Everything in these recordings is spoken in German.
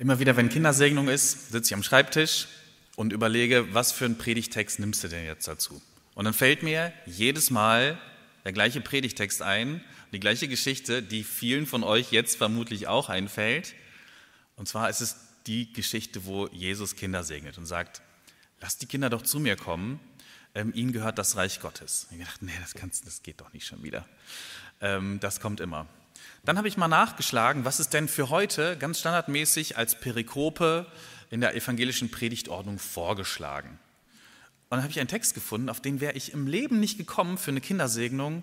Immer wieder, wenn Kindersegnung ist, sitze ich am Schreibtisch und überlege, was für einen Predigtext nimmst du denn jetzt dazu? Und dann fällt mir jedes Mal der gleiche Predigtext ein, die gleiche Geschichte, die vielen von euch jetzt vermutlich auch einfällt. Und zwar ist es die Geschichte, wo Jesus Kinder segnet und sagt, lasst die Kinder doch zu mir kommen, ähm, ihnen gehört das Reich Gottes. Ich dachte, nee, das, kannst, das geht doch nicht schon wieder. Ähm, das kommt immer. Dann habe ich mal nachgeschlagen, was ist denn für heute ganz standardmäßig als Perikope in der evangelischen Predigtordnung vorgeschlagen. Und dann habe ich einen Text gefunden, auf den wäre ich im Leben nicht gekommen für eine Kindersegnung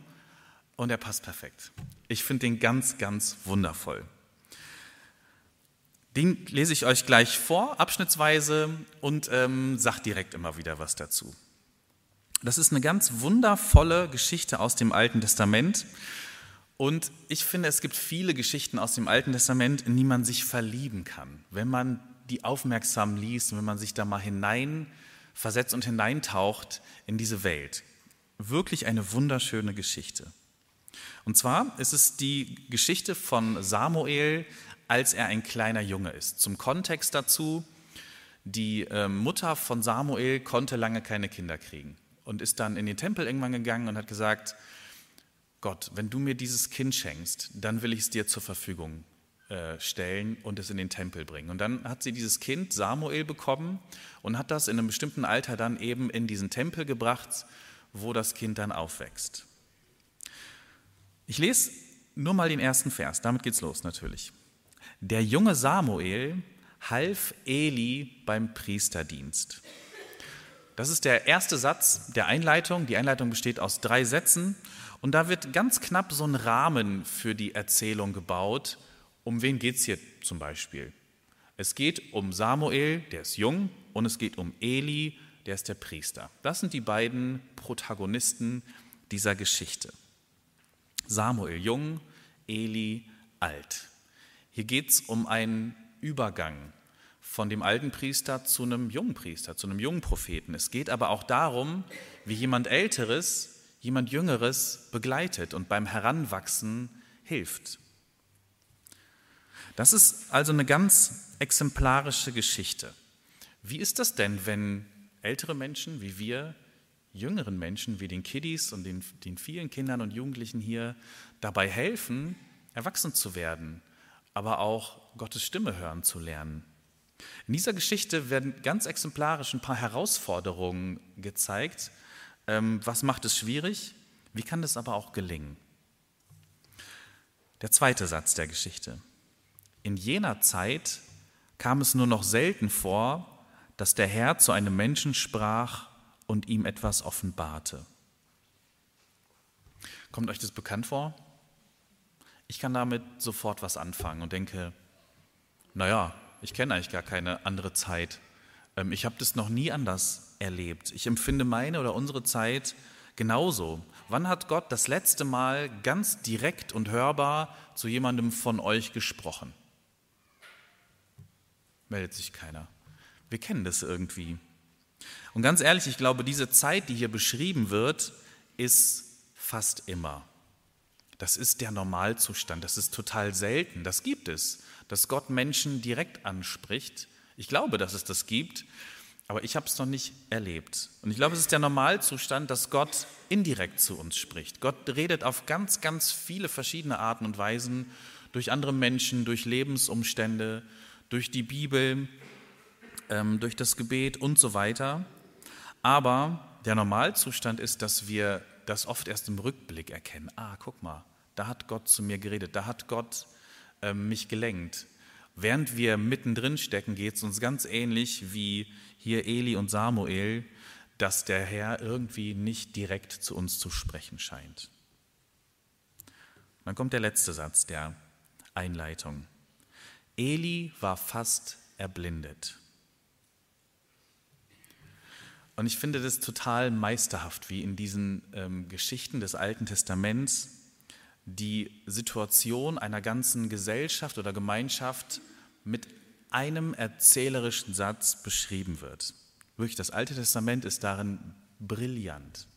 und er passt perfekt. Ich finde den ganz, ganz wundervoll. Den lese ich euch gleich vor, abschnittsweise und ähm, sage direkt immer wieder was dazu. Das ist eine ganz wundervolle Geschichte aus dem Alten Testament. Und ich finde, es gibt viele Geschichten aus dem Alten Testament, in die man sich verlieben kann. Wenn man die aufmerksam liest wenn man sich da mal hinein versetzt und hineintaucht in diese Welt. Wirklich eine wunderschöne Geschichte. Und zwar ist es die Geschichte von Samuel, als er ein kleiner Junge ist. Zum Kontext dazu, die ähm, Mutter von Samuel konnte lange keine Kinder kriegen und ist dann in den Tempel irgendwann gegangen und hat gesagt, Gott, wenn du mir dieses Kind schenkst, dann will ich es dir zur Verfügung äh, stellen und es in den Tempel bringen. Und dann hat sie dieses Kind Samuel bekommen und hat das in einem bestimmten Alter dann eben in diesen Tempel gebracht, wo das Kind dann aufwächst. Ich lese nur mal den ersten Vers, damit geht's los natürlich. Der junge Samuel half Eli beim Priesterdienst. Das ist der erste Satz der Einleitung. Die Einleitung besteht aus drei Sätzen und da wird ganz knapp so ein Rahmen für die Erzählung gebaut. Um wen geht es hier zum Beispiel? Es geht um Samuel, der ist jung, und es geht um Eli, der ist der Priester. Das sind die beiden Protagonisten dieser Geschichte. Samuel jung, Eli alt. Hier geht es um einen Übergang von dem alten Priester zu einem jungen Priester, zu einem jungen Propheten. Es geht aber auch darum, wie jemand Älteres, jemand Jüngeres begleitet und beim Heranwachsen hilft. Das ist also eine ganz exemplarische Geschichte. Wie ist das denn, wenn ältere Menschen wie wir, jüngeren Menschen wie den Kiddies und den, den vielen Kindern und Jugendlichen hier dabei helfen, erwachsen zu werden, aber auch Gottes Stimme hören zu lernen? In dieser Geschichte werden ganz exemplarisch ein paar Herausforderungen gezeigt. Ähm, was macht es schwierig? Wie kann es aber auch gelingen? Der zweite Satz der Geschichte. In jener Zeit kam es nur noch selten vor, dass der Herr zu einem Menschen sprach und ihm etwas offenbarte. Kommt euch das bekannt vor? Ich kann damit sofort was anfangen und denke, naja, ich kenne eigentlich gar keine andere Zeit. Ähm, ich habe das noch nie anders erlebt. Ich empfinde meine oder unsere Zeit genauso. Wann hat Gott das letzte Mal ganz direkt und hörbar zu jemandem von euch gesprochen? Meldet sich keiner. Wir kennen das irgendwie. Und ganz ehrlich, ich glaube, diese Zeit, die hier beschrieben wird, ist fast immer. Das ist der Normalzustand. Das ist total selten. Das gibt es dass Gott Menschen direkt anspricht. Ich glaube, dass es das gibt, aber ich habe es noch nicht erlebt. Und ich glaube, es ist der Normalzustand, dass Gott indirekt zu uns spricht. Gott redet auf ganz, ganz viele verschiedene Arten und Weisen durch andere Menschen, durch Lebensumstände, durch die Bibel, ähm, durch das Gebet und so weiter. Aber der Normalzustand ist, dass wir das oft erst im Rückblick erkennen. Ah, guck mal, da hat Gott zu mir geredet, da hat Gott ähm, mich gelenkt. Während wir mittendrin stecken, geht es uns ganz ähnlich wie hier Eli und Samuel, dass der Herr irgendwie nicht direkt zu uns zu sprechen scheint. Dann kommt der letzte Satz der Einleitung. Eli war fast erblindet. Und ich finde das total meisterhaft, wie in diesen ähm, Geschichten des Alten Testaments die Situation einer ganzen Gesellschaft oder Gemeinschaft mit einem erzählerischen Satz beschrieben wird. Wirklich, das Alte Testament ist darin brillant.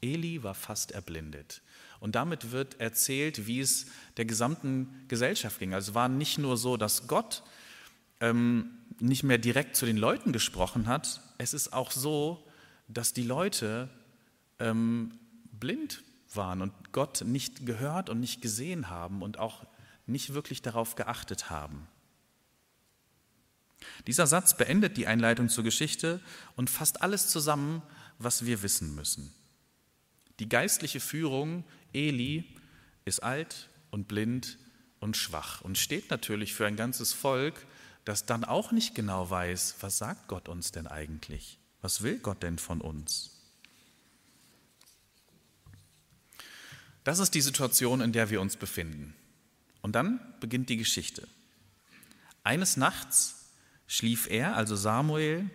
Eli war fast erblindet. Und damit wird erzählt, wie es der gesamten Gesellschaft ging. Also es war nicht nur so, dass Gott ähm, nicht mehr direkt zu den Leuten gesprochen hat, es ist auch so, dass die Leute ähm, blind waren und Gott nicht gehört und nicht gesehen haben und auch nicht wirklich darauf geachtet haben. Dieser Satz beendet die Einleitung zur Geschichte und fasst alles zusammen, was wir wissen müssen. Die geistliche Führung, Eli, ist alt und blind und schwach und steht natürlich für ein ganzes Volk, das dann auch nicht genau weiß, was sagt Gott uns denn eigentlich? Was will Gott denn von uns? Das ist die Situation, in der wir uns befinden. Und dann beginnt die Geschichte. Eines Nachts schlief er, also Samuel,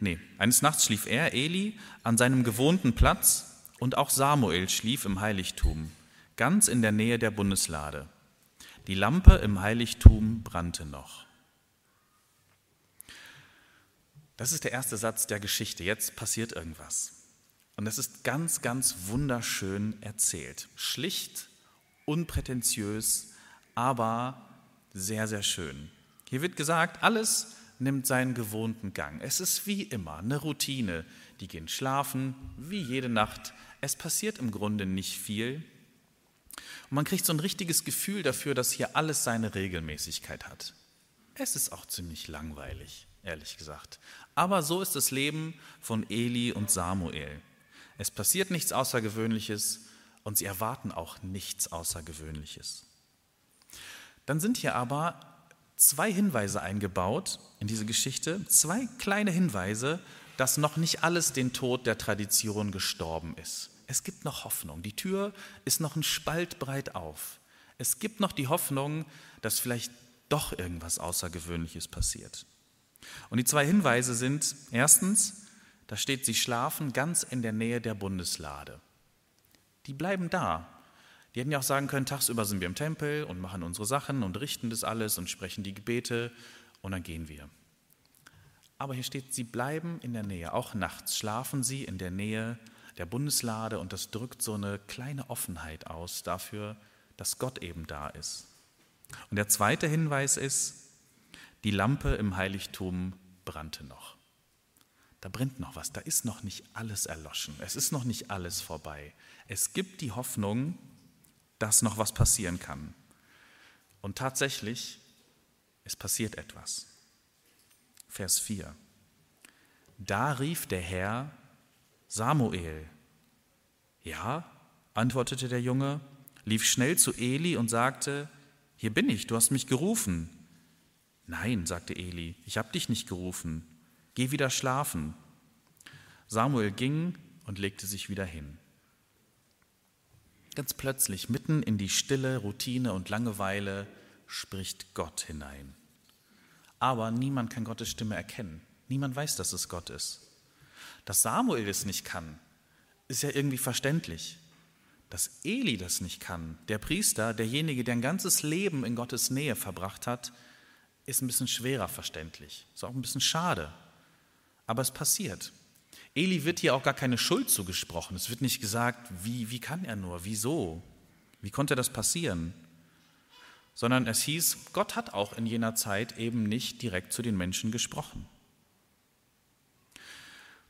nee, eines Nachts schlief er, Eli, an seinem gewohnten Platz und auch Samuel schlief im Heiligtum, ganz in der Nähe der Bundeslade. Die Lampe im Heiligtum brannte noch. Das ist der erste Satz der Geschichte. Jetzt passiert irgendwas. Und es ist ganz, ganz wunderschön erzählt. Schlicht, unprätentiös, aber sehr, sehr schön. Hier wird gesagt, alles nimmt seinen gewohnten Gang. Es ist wie immer eine Routine. Die gehen schlafen, wie jede Nacht. Es passiert im Grunde nicht viel. Und man kriegt so ein richtiges Gefühl dafür, dass hier alles seine Regelmäßigkeit hat. Es ist auch ziemlich langweilig, ehrlich gesagt. Aber so ist das Leben von Eli und Samuel. Es passiert nichts Außergewöhnliches und sie erwarten auch nichts Außergewöhnliches. Dann sind hier aber zwei Hinweise eingebaut in diese Geschichte, zwei kleine Hinweise, dass noch nicht alles den Tod der Tradition gestorben ist. Es gibt noch Hoffnung. Die Tür ist noch ein Spalt breit auf. Es gibt noch die Hoffnung, dass vielleicht doch irgendwas Außergewöhnliches passiert. Und die zwei Hinweise sind, erstens, da steht, sie schlafen ganz in der Nähe der Bundeslade. Die bleiben da. Die hätten ja auch sagen können, tagsüber sind wir im Tempel und machen unsere Sachen und richten das alles und sprechen die Gebete und dann gehen wir. Aber hier steht, sie bleiben in der Nähe. Auch nachts schlafen sie in der Nähe der Bundeslade und das drückt so eine kleine Offenheit aus dafür, dass Gott eben da ist. Und der zweite Hinweis ist, die Lampe im Heiligtum brannte noch da brennt noch was, da ist noch nicht alles erloschen, es ist noch nicht alles vorbei. Es gibt die Hoffnung, dass noch was passieren kann. Und tatsächlich, es passiert etwas. Vers 4. Da rief der Herr Samuel. Ja, antwortete der Junge, lief schnell zu Eli und sagte, hier bin ich, du hast mich gerufen. Nein, sagte Eli, ich habe dich nicht gerufen, Geh wieder schlafen. Samuel ging und legte sich wieder hin. Ganz plötzlich, mitten in die Stille, Routine und Langeweile, spricht Gott hinein. Aber niemand kann Gottes Stimme erkennen. Niemand weiß, dass es Gott ist. Dass Samuel es nicht kann, ist ja irgendwie verständlich. Dass Eli das nicht kann, der Priester, derjenige, der ein ganzes Leben in Gottes Nähe verbracht hat, ist ein bisschen schwerer verständlich. Ist auch ein bisschen schade. Aber es passiert. Eli wird hier auch gar keine Schuld zugesprochen. Es wird nicht gesagt, wie, wie kann er nur, wieso, wie konnte das passieren? Sondern es hieß, Gott hat auch in jener Zeit eben nicht direkt zu den Menschen gesprochen.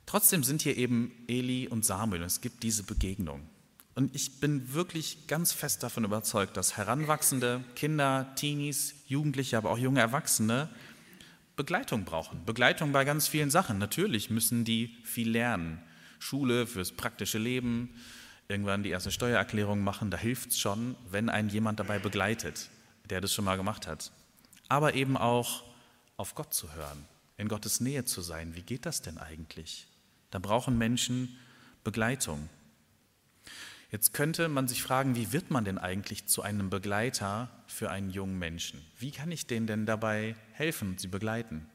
Trotzdem sind hier eben Eli und Samuel und es gibt diese Begegnung. Und ich bin wirklich ganz fest davon überzeugt, dass heranwachsende Kinder, Teenies, Jugendliche, aber auch junge Erwachsene Begleitung brauchen. Begleitung bei ganz vielen Sachen. Natürlich müssen die viel lernen. Schule fürs praktische Leben, irgendwann die erste Steuererklärung machen, da hilft es schon, wenn einen jemand dabei begleitet, der das schon mal gemacht hat. Aber eben auch auf Gott zu hören, in Gottes Nähe zu sein. Wie geht das denn eigentlich? Da brauchen Menschen Begleitung. Jetzt könnte man sich fragen, wie wird man denn eigentlich zu einem Begleiter für einen jungen Menschen? Wie kann ich denen denn dabei helfen und sie begleiten?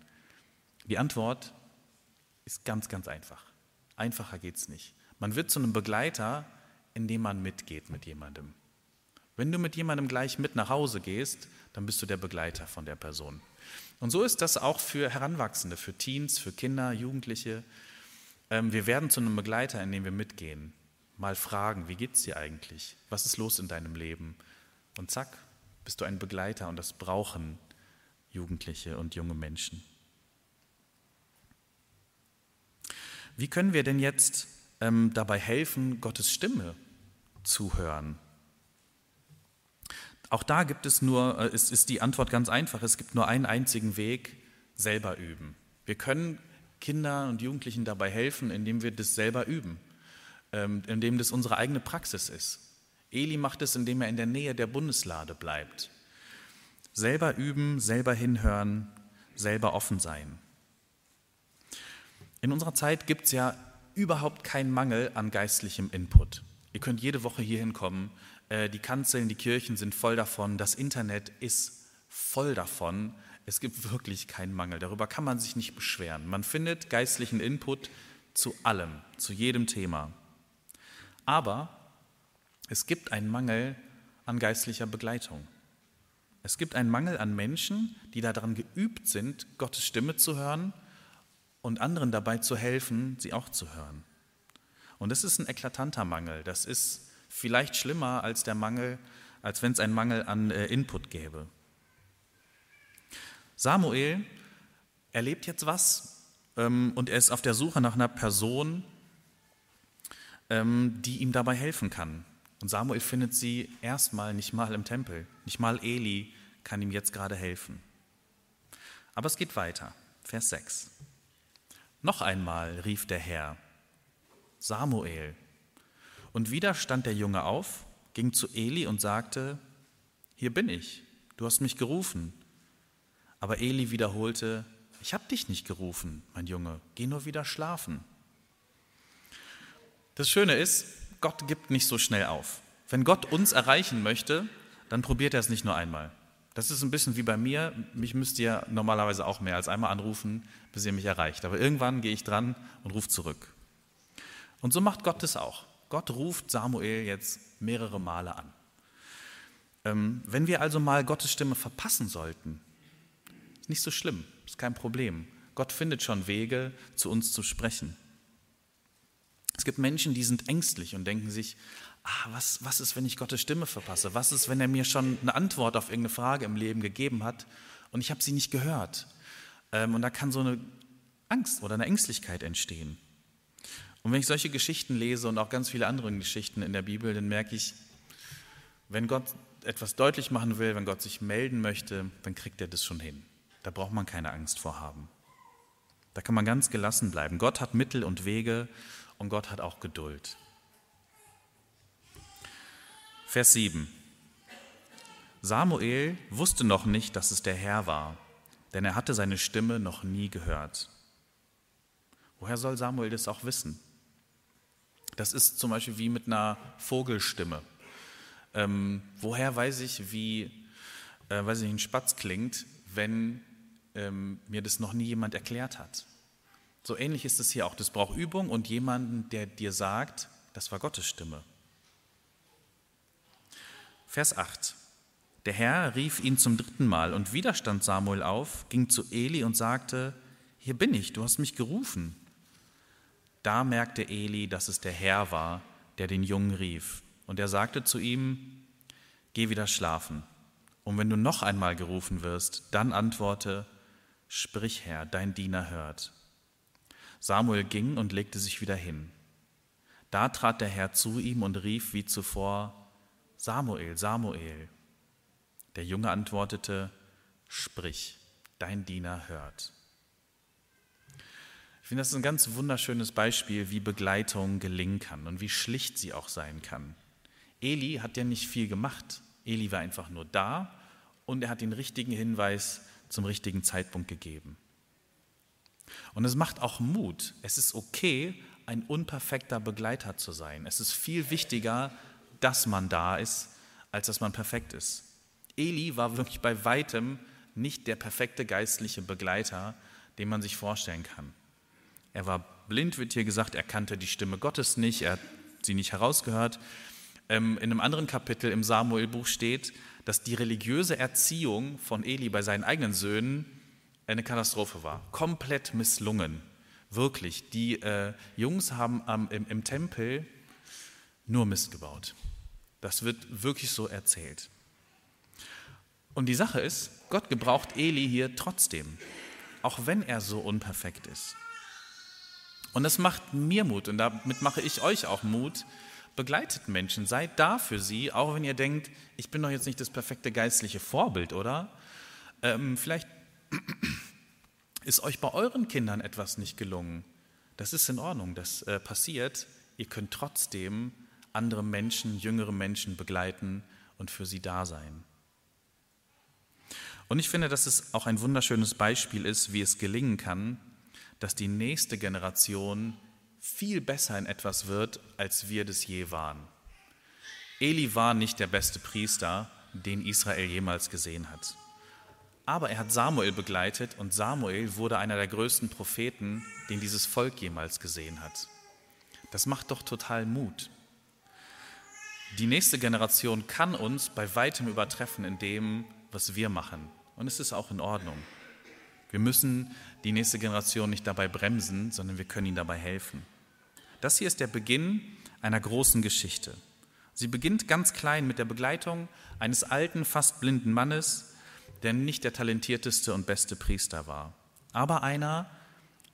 Die Antwort ist ganz, ganz einfach. Einfacher geht es nicht. Man wird zu einem Begleiter, indem man mitgeht mit jemandem. Wenn du mit jemandem gleich mit nach Hause gehst, dann bist du der Begleiter von der Person. Und so ist das auch für Heranwachsende, für Teens, für Kinder, Jugendliche. Ähm, wir werden zu einem Begleiter, indem wir mitgehen mal fragen, wie geht's dir eigentlich? Was ist los in deinem Leben? Und zack, bist du ein Begleiter und das brauchen Jugendliche und junge Menschen. Wie können wir denn jetzt ähm, dabei helfen, Gottes Stimme zu hören? Auch da gibt es nur, äh, ist, ist die Antwort ganz einfach. Es gibt nur einen einzigen Weg, selber üben. Wir können Kindern und Jugendlichen dabei helfen, indem wir das selber üben, indem das unsere eigene Praxis ist. Eli macht es, indem er in der Nähe der Bundeslade bleibt. Selber üben, selber hinhören, selber offen sein. In unserer Zeit gibt es ja überhaupt keinen Mangel an geistlichem Input. Ihr könnt jede Woche hier hinkommen. Äh, die Kanzeln, die Kirchen sind voll davon. Das Internet ist voll davon. Es gibt wirklich keinen Mangel. Darüber kann man sich nicht beschweren. Man findet geistlichen Input zu allem, zu jedem Thema. Aber es gibt einen Mangel an geistlicher Begleitung. Es gibt einen Mangel an Menschen, die daran geübt sind, Gottes Stimme zu hören und anderen dabei zu helfen, sie auch zu hören. Und das ist ein eklatanter Mangel. Das ist vielleicht schlimmer als der Mangel, als wenn es einen Mangel an äh, Input gäbe. Samuel erlebt jetzt was ähm, und er ist auf der Suche nach einer Person, die ihm dabei helfen kann. Und Samuel findet sie erstmal nicht mal im Tempel, nicht mal Eli kann ihm jetzt gerade helfen. Aber es geht weiter. Vers 6. Noch einmal rief der Herr, Samuel. Und wieder stand der Junge auf, ging zu Eli und sagte, hier bin ich, du hast mich gerufen. Aber Eli wiederholte, ich habe dich nicht gerufen, mein Junge, geh nur wieder schlafen. Das Schöne ist, Gott gibt nicht so schnell auf. Wenn Gott uns erreichen möchte, dann probiert er es nicht nur einmal. Das ist ein bisschen wie bei mir. Mich müsst ihr normalerweise auch mehr als einmal anrufen, bis ihr mich erreicht. Aber irgendwann gehe ich dran und rufe zurück. Und so macht Gott es auch. Gott ruft Samuel jetzt mehrere Male an. Ähm, wenn wir also mal Gottes Stimme verpassen sollten, ist nicht so schlimm, ist kein Problem. Gott findet schon Wege, zu uns zu sprechen. Es gibt Menschen, die sind ängstlich und denken sich, ah, was, was ist, wenn ich Gottes Stimme verpasse? Was ist, wenn er mir schon eine Antwort auf irgendeine Frage im Leben gegeben hat und ich habe sie nicht gehört? Ähm, und da kann so eine Angst oder eine Ängstlichkeit entstehen. Und wenn ich solche Geschichten lese und auch ganz viele andere Geschichten in der Bibel, dann merke ich, wenn Gott etwas deutlich machen will, wenn Gott sich melden möchte, dann kriegt er das schon hin. Da braucht man keine Angst vor haben. Da kann man ganz gelassen bleiben. Gott hat Mittel und Wege und Gott hat auch Geduld. Vers 7. Samuel wusste noch nicht, dass es der Herr war, denn er hatte seine Stimme noch nie gehört. Woher soll Samuel das auch wissen? Das ist zum Beispiel wie mit einer Vogelstimme. Ähm, woher weiß ich, wie äh, weiß ich, ein Spatz klingt, wenn ähm, mir das noch nie jemand erklärt hat. So ähnlich ist es hier auch. Das braucht Übung und jemanden, der dir sagt, das war Gottes Stimme. Vers 8. Der Herr rief ihn zum dritten Mal und wieder stand Samuel auf, ging zu Eli und sagte, hier bin ich, du hast mich gerufen. Da merkte Eli, dass es der Herr war, der den Jungen rief. Und er sagte zu ihm, geh wieder schlafen. Und wenn du noch einmal gerufen wirst, dann antworte, Sprich, Herr, dein Diener hört. Samuel ging und legte sich wieder hin. Da trat der Herr zu ihm und rief wie zuvor, Samuel, Samuel. Der Junge antwortete, Sprich, dein Diener hört. Ich finde, das ist ein ganz wunderschönes Beispiel, wie Begleitung gelingen kann und wie schlicht sie auch sein kann. Eli hat ja nicht viel gemacht. Eli war einfach nur da und er hat den richtigen Hinweis zum richtigen Zeitpunkt gegeben. Und es macht auch Mut. Es ist okay, ein unperfekter Begleiter zu sein. Es ist viel wichtiger, dass man da ist, als dass man perfekt ist. Eli war wirklich bei weitem nicht der perfekte geistliche Begleiter, den man sich vorstellen kann. Er war blind, wird hier gesagt, er kannte die Stimme Gottes nicht, er hat sie nicht herausgehört. Ähm, in einem anderen Kapitel im Samuelbuch steht, dass die religiöse Erziehung von Eli bei seinen eigenen Söhnen eine Katastrophe war. Komplett misslungen. Wirklich. Die äh, Jungs haben am, im, im Tempel nur Mist gebaut. Das wird wirklich so erzählt. Und die Sache ist, Gott gebraucht Eli hier trotzdem, auch wenn er so unperfekt ist. Und das macht mir Mut und damit mache ich euch auch Mut. Begleitet Menschen, seid da für sie, auch wenn ihr denkt, ich bin doch jetzt nicht das perfekte geistliche Vorbild, oder? Ähm, vielleicht ist euch bei euren Kindern etwas nicht gelungen. Das ist in Ordnung, das äh, passiert. Ihr könnt trotzdem andere Menschen, jüngere Menschen begleiten und für sie da sein. Und ich finde, dass es auch ein wunderschönes Beispiel ist, wie es gelingen kann, dass die nächste Generation viel besser in etwas wird, als wir das je waren. Eli war nicht der beste Priester, den Israel jemals gesehen hat. Aber er hat Samuel begleitet und Samuel wurde einer der größten Propheten, den dieses Volk jemals gesehen hat. Das macht doch total Mut. Die nächste Generation kann uns bei weitem übertreffen in dem, was wir machen. Und es ist auch in Ordnung. Wir müssen die nächste Generation nicht dabei bremsen, sondern wir können ihnen dabei helfen. Das hier ist der Beginn einer großen Geschichte. Sie beginnt ganz klein mit der Begleitung eines alten, fast blinden Mannes, der nicht der talentierteste und beste Priester war, aber einer,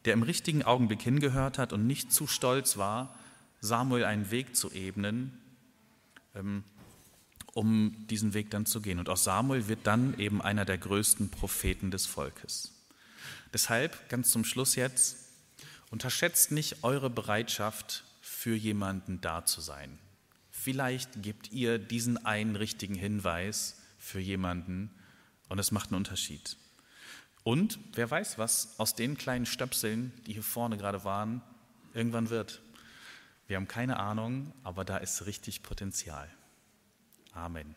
der im richtigen Augenblick hingehört hat und nicht zu stolz war, Samuel einen Weg zu ebnen, ähm, um diesen Weg dann zu gehen. Und aus Samuel wird dann eben einer der größten Propheten des Volkes. Deshalb, ganz zum Schluss jetzt, unterschätzt nicht eure Bereitschaft, für jemanden da zu sein. Vielleicht gebt ihr diesen einen richtigen Hinweis für jemanden und es macht einen Unterschied. Und wer weiß, was aus den kleinen Stöpseln, die hier vorne gerade waren, irgendwann wird. Wir haben keine Ahnung, aber da ist richtig Potenzial. Amen.